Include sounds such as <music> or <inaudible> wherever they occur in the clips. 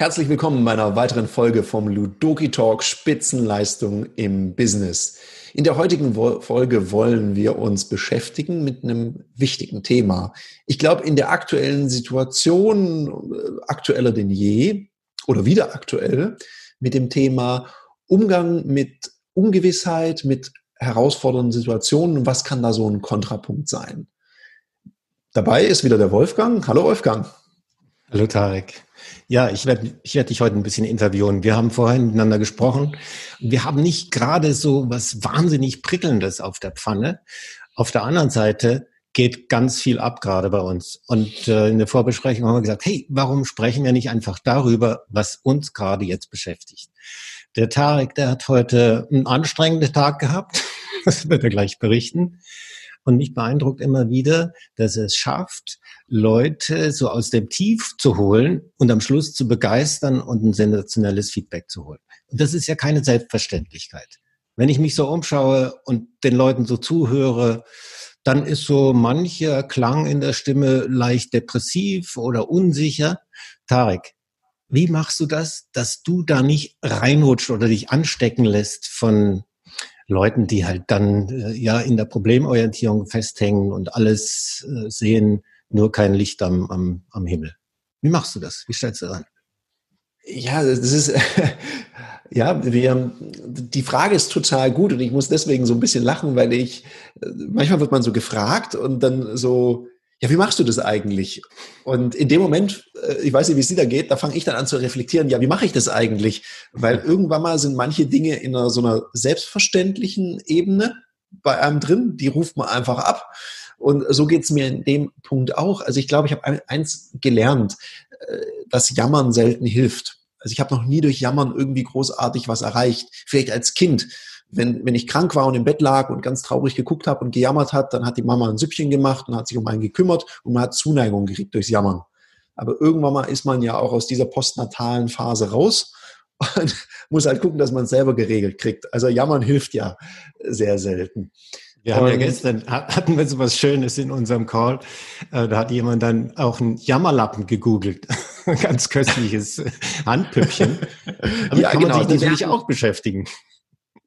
Herzlich willkommen bei einer weiteren Folge vom Ludoki Talk Spitzenleistung im Business. In der heutigen Folge wollen wir uns beschäftigen mit einem wichtigen Thema. Ich glaube, in der aktuellen Situation, äh, aktueller denn je oder wieder aktuell, mit dem Thema Umgang mit Ungewissheit, mit herausfordernden Situationen. Was kann da so ein Kontrapunkt sein? Dabei ist wieder der Wolfgang. Hallo Wolfgang. Hallo Tarek. Ja, ich werde ich werd dich heute ein bisschen interviewen. Wir haben vorhin miteinander gesprochen. Wir haben nicht gerade so was wahnsinnig Prickelndes auf der Pfanne. Auf der anderen Seite geht ganz viel ab gerade bei uns. Und äh, in der Vorbesprechung haben wir gesagt, hey, warum sprechen wir nicht einfach darüber, was uns gerade jetzt beschäftigt? Der Tarek, der hat heute einen anstrengenden Tag gehabt. <laughs> Das wird er gleich berichten. Und mich beeindruckt immer wieder, dass er es schafft, Leute so aus dem Tief zu holen und am Schluss zu begeistern und ein sensationelles Feedback zu holen. Und das ist ja keine Selbstverständlichkeit. Wenn ich mich so umschaue und den Leuten so zuhöre, dann ist so mancher Klang in der Stimme leicht depressiv oder unsicher. Tarek, wie machst du das, dass du da nicht reinrutscht oder dich anstecken lässt von Leuten, die halt dann äh, ja in der Problemorientierung festhängen und alles äh, sehen, nur kein Licht am, am, am Himmel. Wie machst du das? Wie stellst du an? Ja, das ist, <laughs> ja, wir, die Frage ist total gut und ich muss deswegen so ein bisschen lachen, weil ich, manchmal wird man so gefragt und dann so, ja, wie machst du das eigentlich? Und in dem Moment, äh, ich weiß nicht, wie es dir da geht, da fange ich dann an zu reflektieren, ja, wie mache ich das eigentlich? Weil irgendwann mal sind manche Dinge in einer, so einer selbstverständlichen Ebene bei einem drin, die ruft man einfach ab. Und so geht's mir in dem Punkt auch. Also ich glaube, ich habe eins gelernt, äh, dass Jammern selten hilft. Also ich habe noch nie durch Jammern irgendwie großartig was erreicht. Vielleicht als Kind. Wenn, wenn ich krank war und im Bett lag und ganz traurig geguckt habe und gejammert hat, dann hat die Mama ein Süppchen gemacht und hat sich um einen gekümmert und man hat Zuneigung gekriegt durchs Jammern. Aber irgendwann mal ist man ja auch aus dieser postnatalen Phase raus <laughs> und muss halt gucken, dass man es selber geregelt kriegt. Also Jammern hilft ja sehr selten. Wir haben ja gestern, hatten wir so was Schönes in unserem Call. Äh, da hat jemand dann auch einen Jammerlappen gegoogelt. <laughs> Ganz köstliches Handpüppchen. <laughs> Damit ja, kann man genau. sich natürlich auch beschäftigen.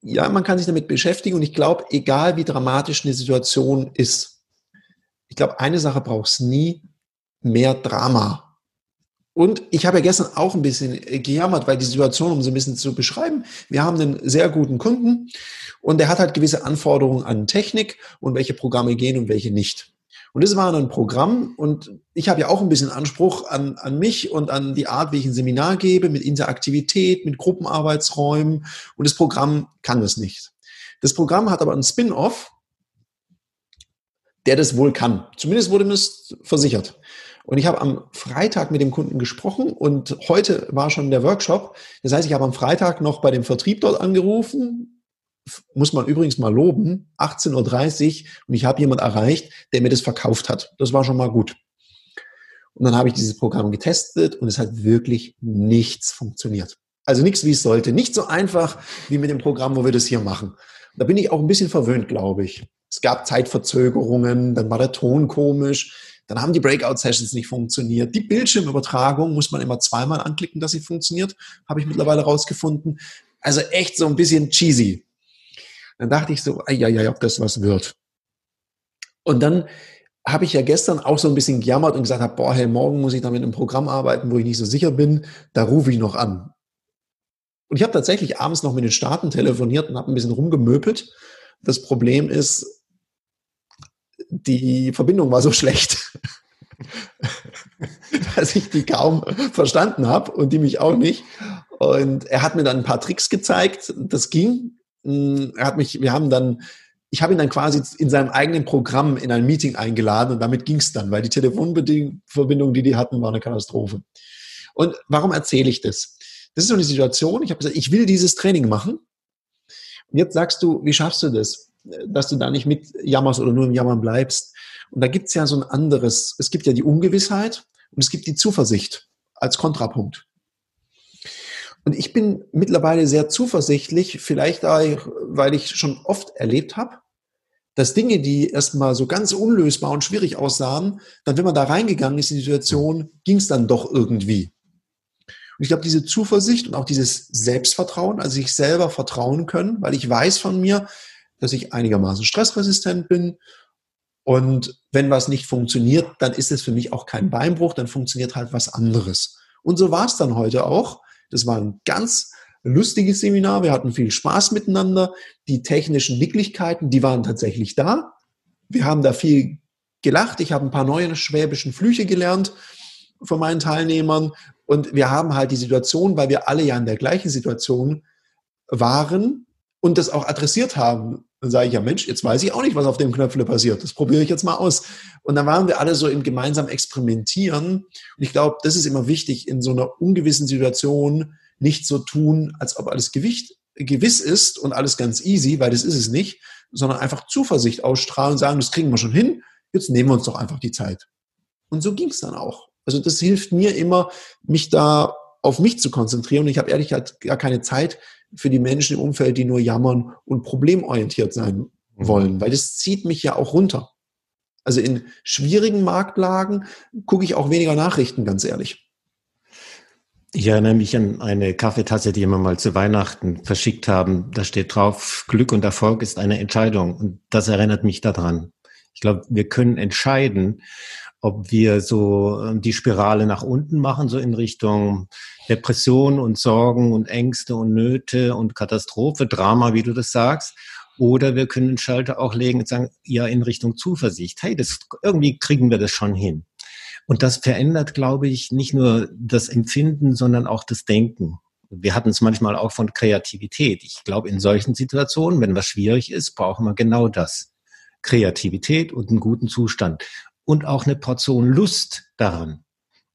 Ja, man kann sich damit beschäftigen und ich glaube, egal wie dramatisch eine Situation ist, ich glaube, eine Sache braucht es nie, mehr Drama. Und ich habe ja gestern auch ein bisschen äh, gejammert, weil die Situation, um sie ein bisschen zu beschreiben, wir haben einen sehr guten Kunden und der hat halt gewisse Anforderungen an Technik und welche Programme gehen und welche nicht. Und das war ein Programm und ich habe ja auch ein bisschen Anspruch an, an mich und an die Art, wie ich ein Seminar gebe, mit Interaktivität, mit Gruppenarbeitsräumen und das Programm kann das nicht. Das Programm hat aber einen Spin-off, der das wohl kann. Zumindest wurde mir das versichert. Und ich habe am Freitag mit dem Kunden gesprochen und heute war schon der Workshop. Das heißt, ich habe am Freitag noch bei dem Vertrieb dort angerufen. Muss man übrigens mal loben, 18.30 Uhr und ich habe jemand erreicht, der mir das verkauft hat. Das war schon mal gut. Und dann habe ich dieses Programm getestet und es hat wirklich nichts funktioniert. Also nichts, wie es sollte. Nicht so einfach wie mit dem Programm, wo wir das hier machen. Da bin ich auch ein bisschen verwöhnt, glaube ich. Es gab Zeitverzögerungen, dann war der Ton komisch. Dann haben die Breakout-Sessions nicht funktioniert. Die Bildschirmübertragung muss man immer zweimal anklicken, dass sie funktioniert, habe ich mittlerweile rausgefunden. Also echt so ein bisschen cheesy. Dann dachte ich so, ja, ja, ob das was wird. Und dann habe ich ja gestern auch so ein bisschen gejammert und gesagt, boah, hey, morgen muss ich da mit einem Programm arbeiten, wo ich nicht so sicher bin. Da rufe ich noch an. Und ich habe tatsächlich abends noch mit den Staaten telefoniert und habe ein bisschen rumgemöpelt. Das Problem ist, die Verbindung war so <laughs> schlecht, <laughs> dass ich die kaum verstanden habe und die mich auch nicht. Und er hat mir dann ein paar Tricks gezeigt. Das ging. Mm, er hat mich, wir haben dann, ich habe ihn dann quasi in seinem eigenen Programm in ein Meeting eingeladen und damit ging es dann, weil die Telefonverbindung, die die hatten, war eine Katastrophe. Und warum erzähle ich das? Das ist so eine Situation, ich habe gesagt, ich will dieses Training machen. Und jetzt sagst du, wie schaffst du das? dass du da nicht mit jammerst oder nur im Jammern bleibst. Und da gibt's ja so ein anderes, es gibt ja die Ungewissheit und es gibt die Zuversicht als Kontrapunkt. Und ich bin mittlerweile sehr zuversichtlich, vielleicht auch, weil ich schon oft erlebt habe, dass Dinge, die erstmal so ganz unlösbar und schwierig aussahen, dann, wenn man da reingegangen ist in die Situation, ging es dann doch irgendwie. Und ich glaube, diese Zuversicht und auch dieses Selbstvertrauen, also sich selber vertrauen können, weil ich weiß von mir, dass ich einigermaßen stressresistent bin. Und wenn was nicht funktioniert, dann ist es für mich auch kein Beinbruch, dann funktioniert halt was anderes. Und so war es dann heute auch. Das war ein ganz lustiges Seminar. Wir hatten viel Spaß miteinander. Die technischen Nicklichkeiten, die waren tatsächlich da. Wir haben da viel gelacht. Ich habe ein paar neue schwäbischen Flüche gelernt von meinen Teilnehmern. Und wir haben halt die Situation, weil wir alle ja in der gleichen Situation waren und das auch adressiert haben. Dann sage ich, ja Mensch, jetzt weiß ich auch nicht, was auf dem Knöpfle passiert. Das probiere ich jetzt mal aus. Und dann waren wir alle so im gemeinsamen Experimentieren. Und ich glaube, das ist immer wichtig, in so einer ungewissen Situation nicht so tun, als ob alles Gewicht gewiss ist und alles ganz easy, weil das ist es nicht, sondern einfach Zuversicht ausstrahlen und sagen, das kriegen wir schon hin, jetzt nehmen wir uns doch einfach die Zeit. Und so ging es dann auch. Also das hilft mir immer, mich da auf mich zu konzentrieren. Und ich habe ehrlich gesagt gar keine Zeit für die Menschen im Umfeld, die nur jammern und problemorientiert sein mhm. wollen, weil das zieht mich ja auch runter. Also in schwierigen Marktlagen gucke ich auch weniger Nachrichten, ganz ehrlich. Ich erinnere mich an eine Kaffeetasse, die wir mal zu Weihnachten verschickt haben. Da steht drauf, Glück und Erfolg ist eine Entscheidung. Und das erinnert mich daran. Ich glaube, wir können entscheiden, ob wir so ähm, die Spirale nach unten machen, so in Richtung Depression und Sorgen und Ängste und Nöte und Katastrophe, Drama, wie du das sagst. Oder wir können den Schalter auch legen und sagen, ja, in Richtung Zuversicht. Hey, das, irgendwie kriegen wir das schon hin. Und das verändert, glaube ich, nicht nur das Empfinden, sondern auch das Denken. Wir hatten es manchmal auch von Kreativität. Ich glaube, in solchen Situationen, wenn was schwierig ist, brauchen wir genau das. Kreativität und einen guten Zustand und auch eine Portion Lust daran.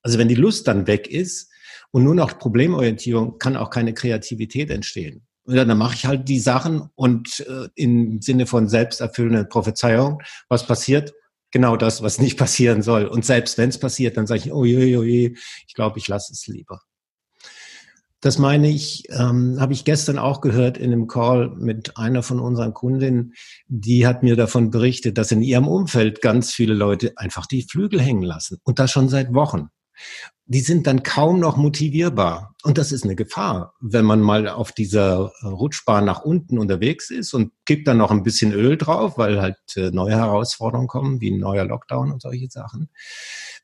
Also wenn die Lust dann weg ist und nur noch Problemorientierung, kann auch keine Kreativität entstehen. Und dann mache ich halt die Sachen und äh, im Sinne von selbsterfüllende Prophezeiung, was passiert? Genau das, was nicht <laughs> passieren soll. Und selbst wenn es passiert, dann sage ich, oh je, oh je, ich glaube, ich lasse es lieber. Das meine ich, ähm, habe ich gestern auch gehört in einem Call mit einer von unseren Kundinnen. Die hat mir davon berichtet, dass in ihrem Umfeld ganz viele Leute einfach die Flügel hängen lassen und das schon seit Wochen. Die sind dann kaum noch motivierbar. Und das ist eine Gefahr, wenn man mal auf dieser Rutschbahn nach unten unterwegs ist und kippt dann noch ein bisschen Öl drauf, weil halt äh, neue Herausforderungen kommen, wie ein neuer Lockdown und solche Sachen.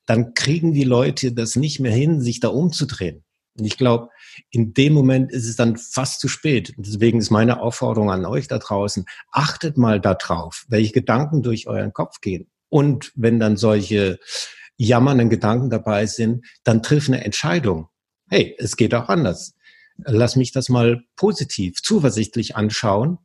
Dann kriegen die Leute das nicht mehr hin, sich da umzudrehen. Und ich glaube, in dem Moment ist es dann fast zu spät. Deswegen ist meine Aufforderung an euch da draußen, achtet mal darauf, welche Gedanken durch euren Kopf gehen. Und wenn dann solche jammernden Gedanken dabei sind, dann triff eine Entscheidung. Hey, es geht auch anders. Lass mich das mal positiv, zuversichtlich anschauen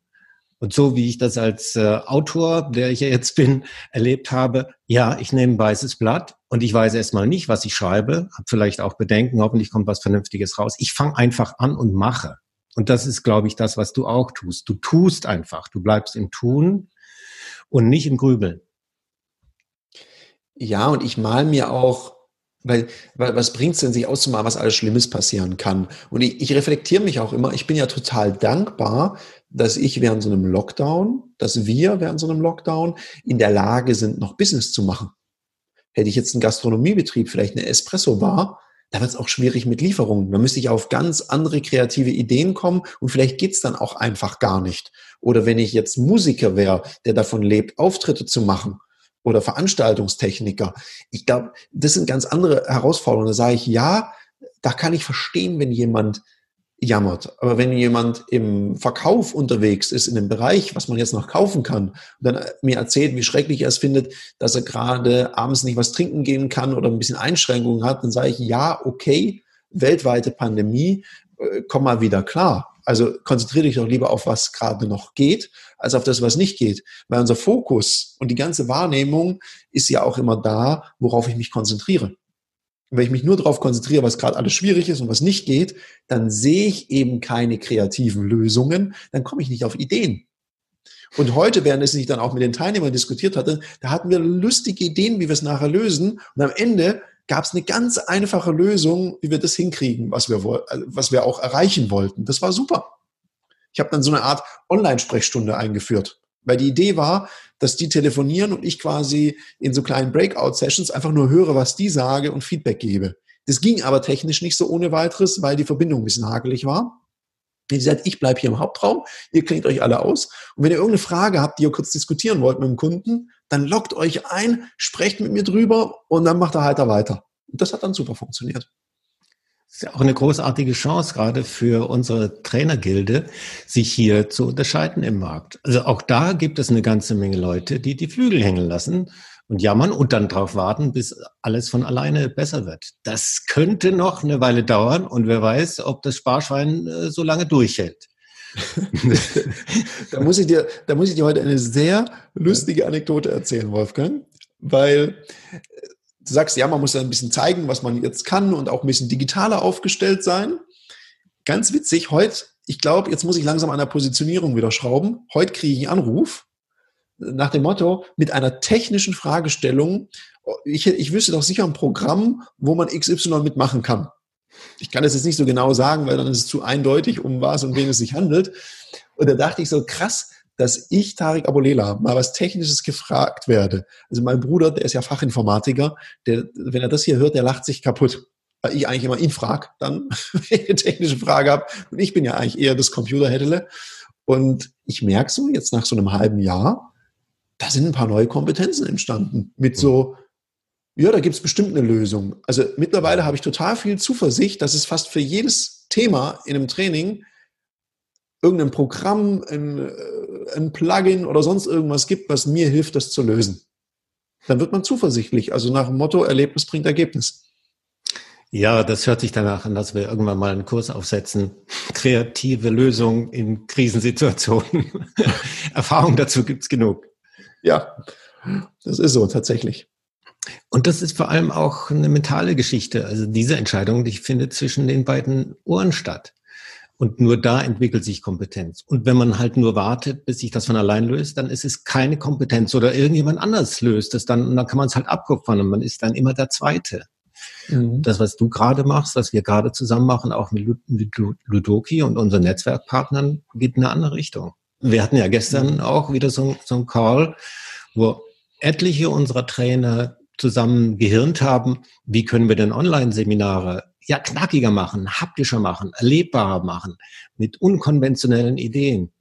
und so wie ich das als äh, Autor, der ich ja jetzt bin, erlebt habe, ja, ich nehme ein weißes Blatt und ich weiß erstmal nicht, was ich schreibe, habe vielleicht auch Bedenken, hoffentlich kommt was Vernünftiges raus. Ich fange einfach an und mache. Und das ist, glaube ich, das, was du auch tust. Du tust einfach. Du bleibst im Tun und nicht im Grübeln. Ja, und ich mal mir auch weil, weil was bringt es denn, sich auszumalen, was alles Schlimmes passieren kann? Und ich, ich reflektiere mich auch immer. Ich bin ja total dankbar, dass ich während so einem Lockdown, dass wir während so einem Lockdown in der Lage sind, noch Business zu machen. Hätte ich jetzt einen Gastronomiebetrieb, vielleicht eine Espresso-Bar, da wird es auch schwierig mit Lieferungen. Da müsste ich auf ganz andere kreative Ideen kommen und vielleicht geht's dann auch einfach gar nicht. Oder wenn ich jetzt Musiker wäre, der davon lebt, Auftritte zu machen oder Veranstaltungstechniker. Ich glaube, das sind ganz andere Herausforderungen. Da sage ich, ja, da kann ich verstehen, wenn jemand jammert. Aber wenn jemand im Verkauf unterwegs ist, in einem Bereich, was man jetzt noch kaufen kann, und dann mir erzählt, wie schrecklich er es findet, dass er gerade abends nicht was trinken gehen kann oder ein bisschen Einschränkungen hat, dann sage ich, ja, okay, weltweite Pandemie, äh, komm mal wieder klar. Also konzentriere dich doch lieber auf, was gerade noch geht, als auf das, was nicht geht. Weil unser Fokus und die ganze Wahrnehmung ist ja auch immer da, worauf ich mich konzentriere. Und wenn ich mich nur darauf konzentriere, was gerade alles schwierig ist und was nicht geht, dann sehe ich eben keine kreativen Lösungen, dann komme ich nicht auf Ideen. Und heute, während es sich dann auch mit den Teilnehmern diskutiert hatte, da hatten wir lustige Ideen, wie wir es nachher lösen. Und am Ende gab es eine ganz einfache Lösung, wie wir das hinkriegen, was wir, was wir auch erreichen wollten. Das war super. Ich habe dann so eine Art Online-Sprechstunde eingeführt. Weil die Idee war, dass die telefonieren und ich quasi in so kleinen Breakout-Sessions einfach nur höre, was die sage und Feedback gebe. Das ging aber technisch nicht so ohne weiteres, weil die Verbindung ein bisschen hakelig war. Wie gesagt, ich bleibe hier im Hauptraum, ihr klingt euch alle aus. Und wenn ihr irgendeine Frage habt, die ihr kurz diskutieren wollt mit dem Kunden, dann lockt euch ein, sprecht mit mir drüber und dann macht er halt da weiter. Und das hat dann super funktioniert. Das ist ja auch eine großartige Chance, gerade für unsere Trainergilde, sich hier zu unterscheiden im Markt. Also auch da gibt es eine ganze Menge Leute, die die Flügel hängen lassen und jammern und dann darauf warten, bis alles von alleine besser wird. Das könnte noch eine Weile dauern und wer weiß, ob das Sparschwein äh, so lange durchhält. <laughs> da muss ich dir, da muss ich dir heute eine sehr lustige Anekdote erzählen, Wolfgang, weil du sagst, ja, man muss ja ein bisschen zeigen, was man jetzt kann und auch ein bisschen digitaler aufgestellt sein. Ganz witzig, heute, ich glaube, jetzt muss ich langsam an der Positionierung wieder schrauben. Heute kriege ich einen Anruf nach dem Motto, mit einer technischen Fragestellung, ich, ich wüsste doch sicher ein Programm, wo man XY mitmachen kann. Ich kann das jetzt nicht so genau sagen, weil dann ist es zu eindeutig, um was und wen es sich handelt. Und da dachte ich so, krass, dass ich, Tarik Abolela, mal was Technisches gefragt werde. Also mein Bruder, der ist ja Fachinformatiker, der, wenn er das hier hört, der lacht sich kaputt. Weil ich eigentlich immer ihn frage, dann, <laughs> wenn ich eine technische Frage habe. Und ich bin ja eigentlich eher das Computerhättele. Und ich merke so, jetzt nach so einem halben Jahr, da sind ein paar neue Kompetenzen entstanden. Mit so, ja, da gibt es bestimmt eine Lösung. Also mittlerweile habe ich total viel Zuversicht, dass es fast für jedes Thema in einem Training irgendein Programm, ein, äh, ein Plugin oder sonst irgendwas gibt, was mir hilft, das zu lösen. Dann wird man zuversichtlich. Also nach dem Motto, Erlebnis bringt Ergebnis. Ja, das hört sich danach an, dass wir irgendwann mal einen Kurs aufsetzen. Kreative Lösungen in Krisensituationen. <laughs> Erfahrung dazu gibt's genug. Ja, das ist so tatsächlich. Und das ist vor allem auch eine mentale Geschichte. Also diese Entscheidung, die findet zwischen den beiden Ohren statt. Und nur da entwickelt sich Kompetenz. Und wenn man halt nur wartet, bis sich das von allein löst, dann ist es keine Kompetenz oder irgendjemand anders löst es dann und dann kann man es halt abkupfern und man ist dann immer der Zweite. Mhm. Das, was du gerade machst, was wir gerade zusammen machen, auch mit Ludoki und unseren Netzwerkpartnern, geht in eine andere Richtung. Wir hatten ja gestern auch wieder so, so einen Call, wo etliche unserer Trainer zusammen gehirnt haben, wie können wir denn Online-Seminare ja knackiger machen, haptischer machen, erlebbarer machen, mit unkonventionellen Ideen.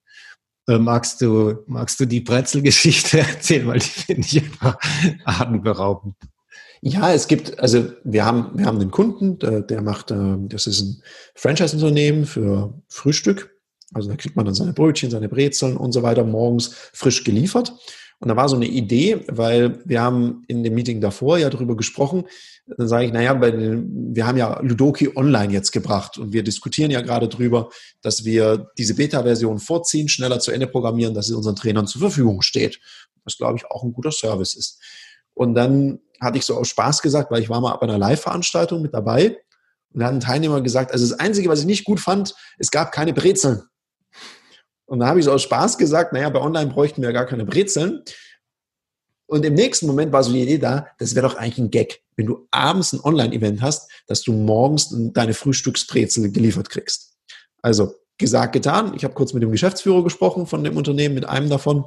Äh, magst du, magst du die Brezelgeschichte <laughs> erzählen, weil die finde ich einfach <laughs> atemberaubend. Ja, es gibt, also wir haben, wir haben einen Kunden, der, der macht, äh, das ist ein Franchise-Unternehmen für Frühstück. Also da kriegt man dann seine Brötchen, seine Brezeln und so weiter morgens frisch geliefert. Und da war so eine Idee, weil wir haben in dem Meeting davor ja darüber gesprochen. Dann sage ich, naja, wir haben ja Ludoki online jetzt gebracht und wir diskutieren ja gerade drüber, dass wir diese Beta-Version vorziehen, schneller zu Ende programmieren, dass es unseren Trainern zur Verfügung steht. Was, glaube ich, auch ein guter Service ist. Und dann hatte ich so aus Spaß gesagt, weil ich war mal bei einer Live-Veranstaltung mit dabei und da hat ein Teilnehmer gesagt, also das Einzige, was ich nicht gut fand, es gab keine Brezeln. Und da habe ich so aus Spaß gesagt, naja, bei Online bräuchten wir ja gar keine Brezeln. Und im nächsten Moment war so die Idee da, das wäre doch eigentlich ein Gag, wenn du abends ein Online-Event hast, dass du morgens deine Frühstücksbrezel geliefert kriegst. Also gesagt, getan. Ich habe kurz mit dem Geschäftsführer gesprochen von dem Unternehmen, mit einem davon.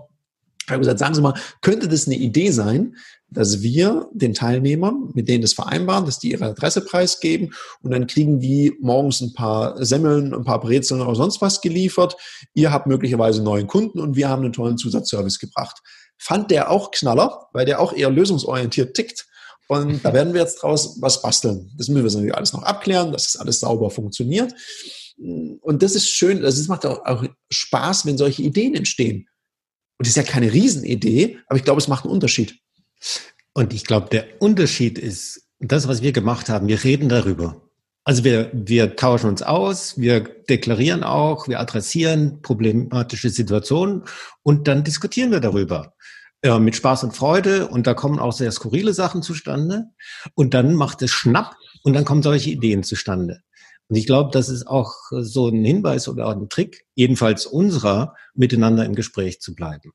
Ich habe gesagt, sagen Sie mal, könnte das eine Idee sein, dass wir den Teilnehmern, mit denen das vereinbaren, dass die ihre Adresse preisgeben und dann kriegen die morgens ein paar Semmeln, ein paar Brezeln oder sonst was geliefert. Ihr habt möglicherweise neuen Kunden und wir haben einen tollen Zusatzservice gebracht. Fand der auch Knaller, weil der auch eher lösungsorientiert tickt. Und da werden wir jetzt draus was basteln. Das müssen wir natürlich alles noch abklären, dass das alles sauber funktioniert. Und das ist schön, es macht auch Spaß, wenn solche Ideen entstehen. Und das ist ja keine Riesenidee, aber ich glaube, es macht einen Unterschied. Und ich glaube, der Unterschied ist, das, was wir gemacht haben, wir reden darüber. Also wir, wir tauschen uns aus, wir deklarieren auch, wir adressieren problematische Situationen und dann diskutieren wir darüber. Äh, mit Spaß und Freude und da kommen auch sehr skurrile Sachen zustande und dann macht es Schnapp und dann kommen solche Ideen zustande. Und ich glaube, das ist auch so ein Hinweis oder auch ein Trick, jedenfalls unserer, miteinander im Gespräch zu bleiben.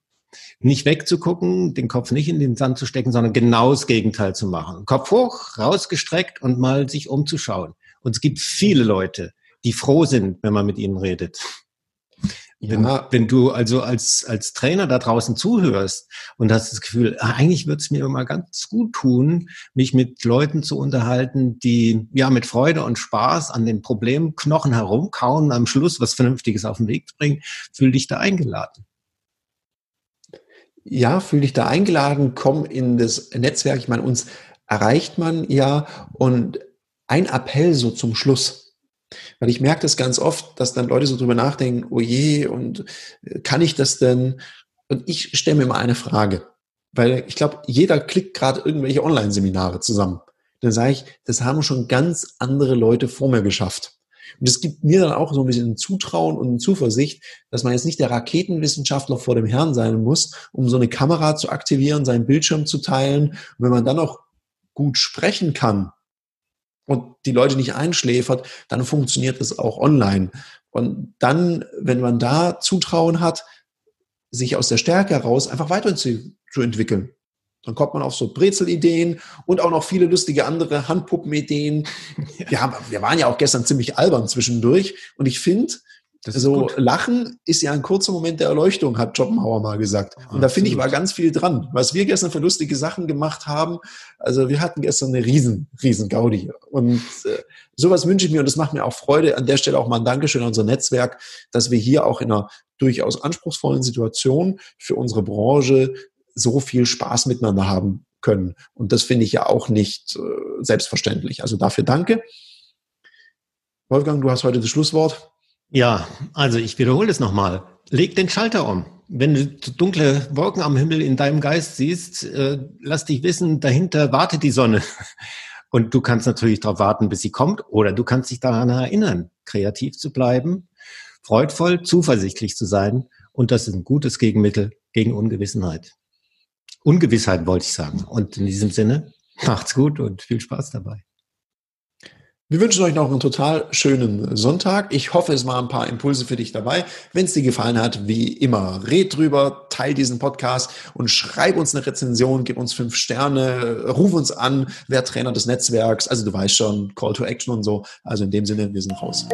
Nicht wegzugucken, den Kopf nicht in den Sand zu stecken, sondern genau das Gegenteil zu machen. Kopf hoch, rausgestreckt und mal sich umzuschauen. Und es gibt viele Leute, die froh sind, wenn man mit ihnen redet. Wenn, ja. wenn du also als, als Trainer da draußen zuhörst und hast das Gefühl, ah, eigentlich würde es mir immer ganz gut tun, mich mit Leuten zu unterhalten, die ja mit Freude und Spaß an den Problemknochen herumkauen, am Schluss was Vernünftiges auf den Weg bringen, fühl dich da eingeladen. Ja, fühl dich da eingeladen, komm in das Netzwerk. Ich meine, uns erreicht man ja und ein Appell so zum Schluss weil ich merke das ganz oft, dass dann Leute so drüber nachdenken, oh je, und äh, kann ich das denn? Und ich stelle mir mal eine Frage, weil ich glaube, jeder klickt gerade irgendwelche Online-Seminare zusammen. Dann sage ich, das haben schon ganz andere Leute vor mir geschafft. Und es gibt mir dann auch so ein bisschen ein Zutrauen und eine Zuversicht, dass man jetzt nicht der Raketenwissenschaftler vor dem Herrn sein muss, um so eine Kamera zu aktivieren, seinen Bildschirm zu teilen. Und wenn man dann auch gut sprechen kann, und die Leute nicht einschläfert, dann funktioniert es auch online. Und dann, wenn man da Zutrauen hat, sich aus der Stärke heraus einfach weiterzuentwickeln. Dann kommt man auf so Brezelideen und auch noch viele lustige andere Handpuppenideen. <laughs> Wir, haben, wir waren ja auch gestern ziemlich albern zwischendurch. Und ich finde, das so gut. Lachen ist ja ein kurzer Moment der Erleuchtung, hat Schopenhauer mal gesagt. Und da finde ich war ganz viel dran. Was wir gestern für lustige Sachen gemacht haben, also wir hatten gestern eine riesen, riesen Gaudi. Und äh, sowas wünsche ich mir und das macht mir auch Freude. An der Stelle auch mal ein Dankeschön an unser Netzwerk, dass wir hier auch in einer durchaus anspruchsvollen Situation für unsere Branche so viel Spaß miteinander haben können. Und das finde ich ja auch nicht äh, selbstverständlich. Also dafür danke. Wolfgang, du hast heute das Schlusswort. Ja, also ich wiederhole es nochmal. Leg den Schalter um. Wenn du dunkle Wolken am Himmel in deinem Geist siehst, äh, lass dich wissen, dahinter wartet die Sonne. <laughs> Und du kannst natürlich darauf warten, bis sie kommt, oder du kannst dich daran erinnern, kreativ zu bleiben, freudvoll, zuversichtlich zu sein. Und das ist ein gutes Gegenmittel gegen Ungewissenheit. Ungewissheit wollte ich sagen. Und in diesem Sinne, <laughs> macht's gut und viel Spaß dabei. Wir wünschen euch noch einen total schönen Sonntag. Ich hoffe, es waren ein paar Impulse für dich dabei. Wenn es dir gefallen hat, wie immer, red drüber, teil diesen Podcast und schreib uns eine Rezension, gib uns fünf Sterne, ruf uns an, wer Trainer des Netzwerks. Also du weißt schon, Call to Action und so. Also in dem Sinne, wir sind raus.